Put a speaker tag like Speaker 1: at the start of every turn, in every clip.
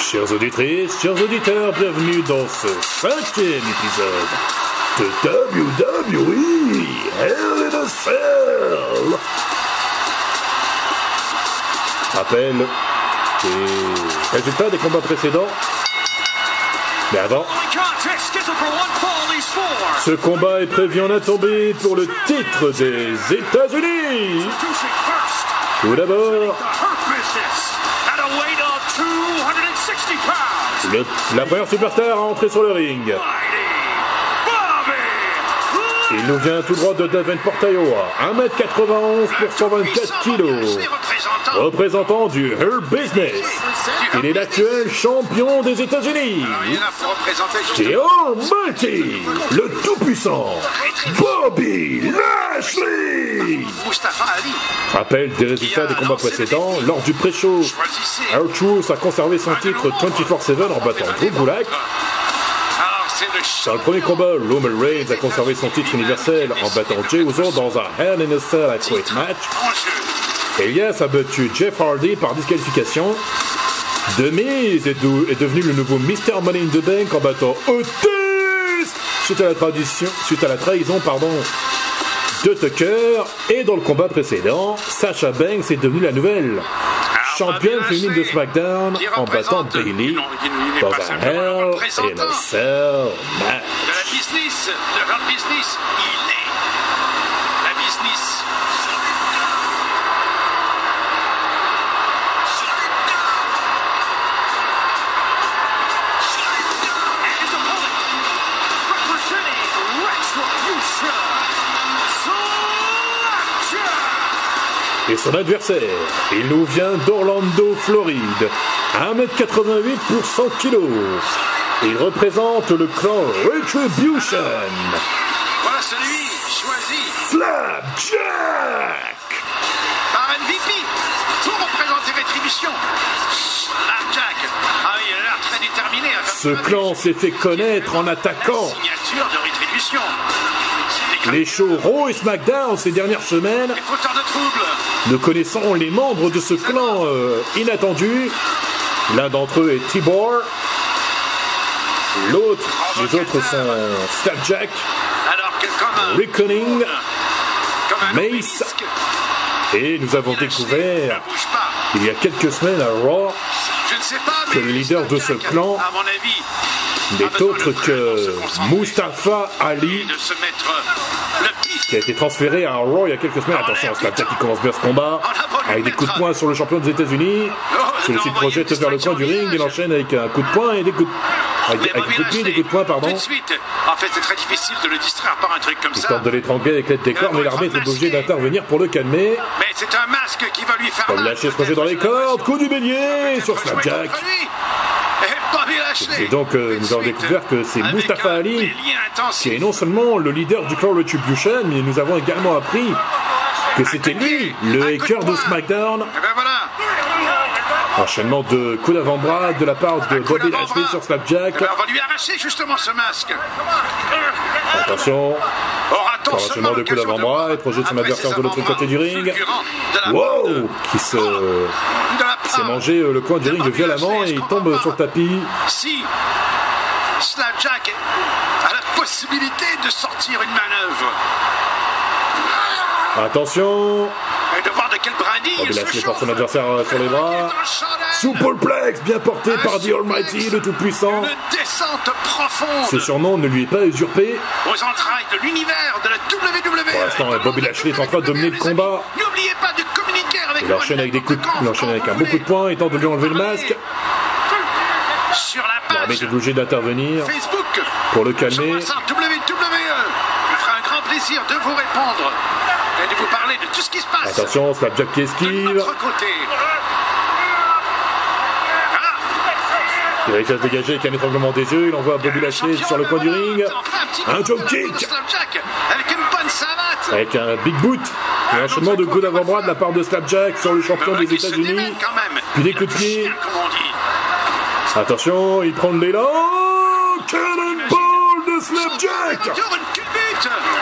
Speaker 1: Chers auditrices, chers auditeurs, bienvenue dans ce cinquième épisode de WWE Hell in a Cell. Rappel des résultats des combats précédents. Mais avant, ce combat est prévu en tombé pour le titre des États-Unis. Tout d'abord, la première superstar à entrer sur le ring. Il nous vient tout droit de Davenport, Iowa. 1m91 pour 124 kilos. Représentant du Herb Business. Il est l'actuel champion des États-Unis. Et Almighty, le tout-puissant, Bobby Lashley. Rappel des résultats des combats précédents. Lors du pré-show, R-Truth a conservé son titre 24-7 en battant Drew Gulak. Dans le premier combat, Roman Reigns a conservé son titre universel en battant Jey Uso dans un Hell in a Cell à match. Elias a battu Jeff Hardy par disqualification. Demise est, de- est devenu le nouveau Mr. Money in the Bank en battant Otis suite à la, tradition, suite à la trahison pardon, de Tucker. Et dans le combat précédent, Sasha Banks est devenue la nouvelle championne féminine de SmackDown en battant Bailey dans un Hell in a Cell match.
Speaker 2: De la business, de leur business, il est
Speaker 1: Et son adversaire, il nous vient d'Orlando, Floride. 1m88 pour 100 kg. Il représente le clan Retribution.
Speaker 2: Voilà celui choisi
Speaker 1: Slapjack
Speaker 2: par MVP pour représenter Rétribution. Slapjack. Ah oui, il a l'air très déterminé à faire
Speaker 1: Ce clan s'est fait connaître en attaquant
Speaker 2: signature de Rétribution.
Speaker 1: Les shows Raw et SmackDown ces dernières semaines.
Speaker 2: de.
Speaker 1: Nous connaissons les membres de ce clan euh, inattendu. L'un d'entre eux est Tibor. L'autre, les autres sont
Speaker 2: un,
Speaker 1: Reckoning Mace. et nous avons découvert
Speaker 2: ne
Speaker 1: il y a quelques semaines à Raw
Speaker 2: ne
Speaker 1: que le leader de ce clan n'est autre que Mustafa Ali qui a été transféré à Raw il y a quelques semaines. Attention, Slapjack qui commence bien ce combat avec des coups de poing sur le champion des États-Unis. Celui-ci projette vers le coin du ring, il enchaîne avec un coup de poing et des coups de, avec, avec des coups de pied des coups de poing, pardon.
Speaker 2: Tout de suite. En fait, c'est très difficile de le distraire par un truc comme
Speaker 1: Il
Speaker 2: ça.
Speaker 1: tente de l'étrangler avec l'aide des cordes, mais l'arbitre est obligé d'intervenir pour le calmer.
Speaker 2: Mais c'est un masque qui va lui faire
Speaker 1: Comme lâcher se projet dans les cordes, coup du bélier sur Slapjack.
Speaker 2: Et
Speaker 1: donc, euh, nous avons découvert que c'est Mustafa Ali qui est non seulement le leader du clan Retribution, mais nous avons également appris que c'était lui, le hacker de SmackDown.
Speaker 2: Et ben.
Speaker 1: Enchaînement de coups d'avant-bras de la part de Bobby. Lashley sur
Speaker 2: Eh
Speaker 1: Slapjack.
Speaker 2: ben, on va lui arracher justement ce masque.
Speaker 1: Attention,
Speaker 2: Aura-t-on
Speaker 1: Par
Speaker 2: seulement
Speaker 1: coups
Speaker 2: l'occasion
Speaker 1: d'avant-bras et projette son adversaire de l'autre côté du ring. wow, qui se s'est mangé euh, le coin du ring violemment et il tombe sur le tapis.
Speaker 2: Si Slapjack a la possibilité de sortir une manœuvre
Speaker 1: Attention,
Speaker 2: et de voir de quel brindille il se chauffe.
Speaker 1: porte son adversaire euh, sur les bras. Superplex bien porté par The Almighty, le Tout-Puissant.
Speaker 2: Une descente profonde
Speaker 1: Ce surnom ne lui est pas usurpé.
Speaker 2: aux entrailles de l'univers de la WWE.
Speaker 1: Pour l'instant, Bobby Lashley est en train de dominer le combat.
Speaker 2: N'oubliez pas de communiquer avec
Speaker 1: Il enchaîne avec des coups il enchaîne avec un beau coup de poing, tente de lui enlever le masque.
Speaker 2: Sur la page
Speaker 1: L'arbitre est obligé d'intervenir
Speaker 2: Facebook
Speaker 1: pour le calmer.
Speaker 2: WWE. Il fera un grand plaisir de vous répondre et de vous parler de tout ce qui se passe
Speaker 1: Attention, Slapjack qui esquive. Il réussit à se dégager avec un étranglement des yeux. Il envoie Bobby Lashley sur le coin du ring. Un drop kick
Speaker 2: avec
Speaker 1: un big boot. Et un enchaînement de coups d'avant-bras de la part de Slapjack sur le champion des États-Unis. Puis des coups de pied. Attention, il prend de l'élan. Cannonball de Slapjack.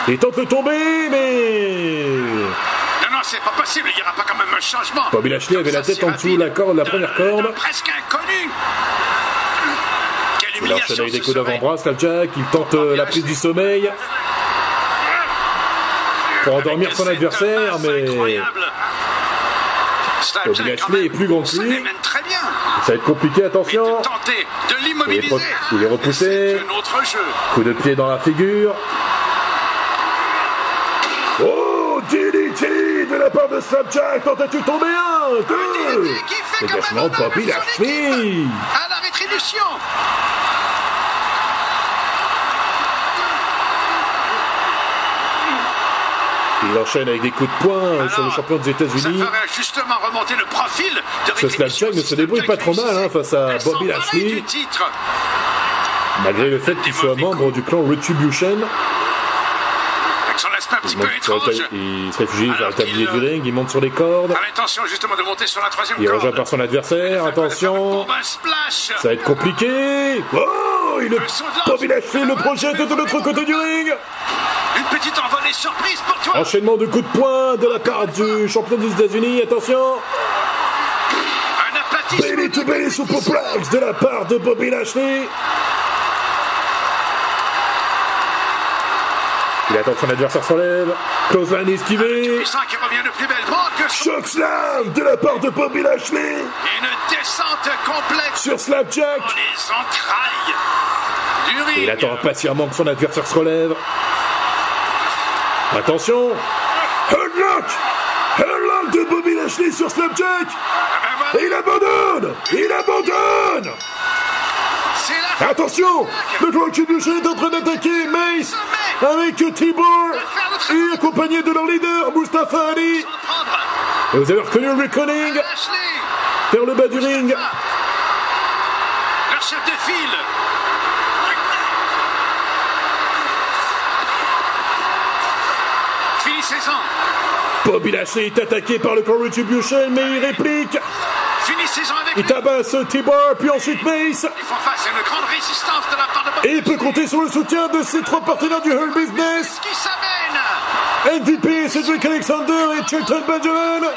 Speaker 1: Il tente de tomber, mais...
Speaker 2: Non, non, c'est pas possible. Il n'y aura pas quand même un changement.
Speaker 1: Bobby Lashley avait la tête en dessous de la corde, la première corde.
Speaker 2: Presque inconnu.
Speaker 1: Il enchaîne avec des coups d'avant-bras, Slapjack. Il tente euh, la prise du sommeil pour endormir son adversaire, mais Bobby Lashley est plus grand que lui. ça va être compliqué, attention. Il est il repoussé.
Speaker 2: C'est.
Speaker 1: Coup de pied dans la figure. Oh, DDT de la part de Slapjack. Tentative de tomber un, deux? De
Speaker 2: honneur
Speaker 1: Bobby Lashley.
Speaker 2: À la rétribution.
Speaker 1: Il enchaîne avec des coups de poing sur le champion des
Speaker 2: Ça
Speaker 1: États-Unis.
Speaker 2: ferait justement remonter le profil de
Speaker 1: Ce ne se débrouille pas trop mal hein, face à
Speaker 2: Elles
Speaker 1: Bobby Lashley, malgré le fait qu'il soit membre du clan Retribution.
Speaker 2: Avec son aspect un petit
Speaker 1: Il,
Speaker 2: peu étrange.
Speaker 1: il se réfugie vers le tablier du ring, il monte sur les cordes.
Speaker 2: L'intention justement de monter sur la troisième
Speaker 1: Il est rejoint par son adversaire, attention. Ça va être compliqué. Oh, il. Bobby Lashley le projette de l'autre côté du ring.
Speaker 2: Une petite envolée surprise pour toi.
Speaker 1: Enchaînement de coups de poing de la part du champion des États-Unis. Attention.
Speaker 2: Un aplatissement.
Speaker 1: Belly to belly superplex de la part de Bobby Lashley. Il attend que son adversaire s'enlève. Clothesline esquivé.
Speaker 2: Puissant qui revient de plus belle bande que son-
Speaker 1: Choc slam de la part de Bobby Lashley
Speaker 2: Une descente complexe
Speaker 1: sur Slapjack.
Speaker 2: les entrailles du ring.
Speaker 1: Il attend impatiemment que son adversaire se relève. Attention. Headlock. Headlock de Bobby Lashley sur Slapjack Et il abandonne. Il abandonne. Attention. Le Contribution est en train d'attaquer Mace avec T-Bar et accompagné de leur leader Mustafa Ali. Et vous avez reconnu le
Speaker 2: Lashley,
Speaker 1: vers le bas du ring.
Speaker 2: leur chef de file.
Speaker 1: Bobby Lashley est attaqué par le Contribution mais il réplique.
Speaker 2: Avec
Speaker 1: Il tabasse T-Bar puis ensuite Mace.
Speaker 2: Ils font face à une grande résistance de la part de Bobby
Speaker 1: Et il peut compter sur le soutien de ses trois partenaires du Hurt Business.
Speaker 2: qui s'amène?
Speaker 1: MVP Cedric Alexander et Shelton Benjamin.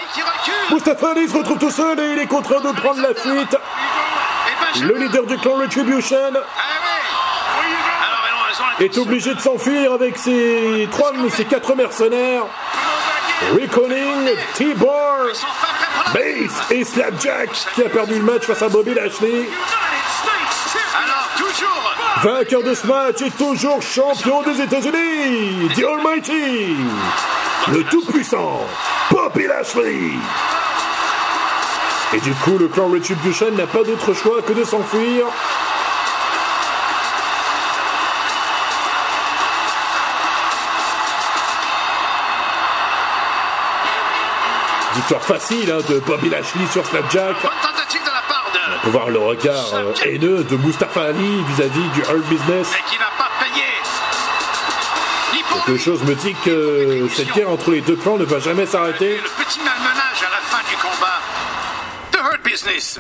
Speaker 1: Mustafa Ali se retrouve tout seul et il est contraint de prendre la fuite.
Speaker 2: Et Benjamin.
Speaker 1: Le leader du clan Retribution
Speaker 2: Ah oui. Alors, elles ont- elles ont
Speaker 1: est obligé de s'enfuir avec ses trois, ses quatre mercenaires. Reckoning, T-Bar, Bass et Slapjack qui a perdu le match face à Bobby Lashley. Vainqueur de ce match est toujours champion des États-Unis, The Almighty, le tout-puissant Bobby Lashley. Et du coup, le clan Retribution n'a pas d'autre choix que de s'enfuir. Victoire facile hein, de Bobby Lashley sur Slapjack.
Speaker 2: Bonne tentative de la part de.
Speaker 1: Pour voir le regard euh, haineux de Mustafa Ali vis-à-vis du Hurt Business.
Speaker 2: Mais qui n'a pas payé. Ni pour
Speaker 1: Quelque chose me dit que cette guerre entre les deux clans ne va jamais s'arrêter.
Speaker 2: Le petit malmenage à la fin du combat. The Hurt Business.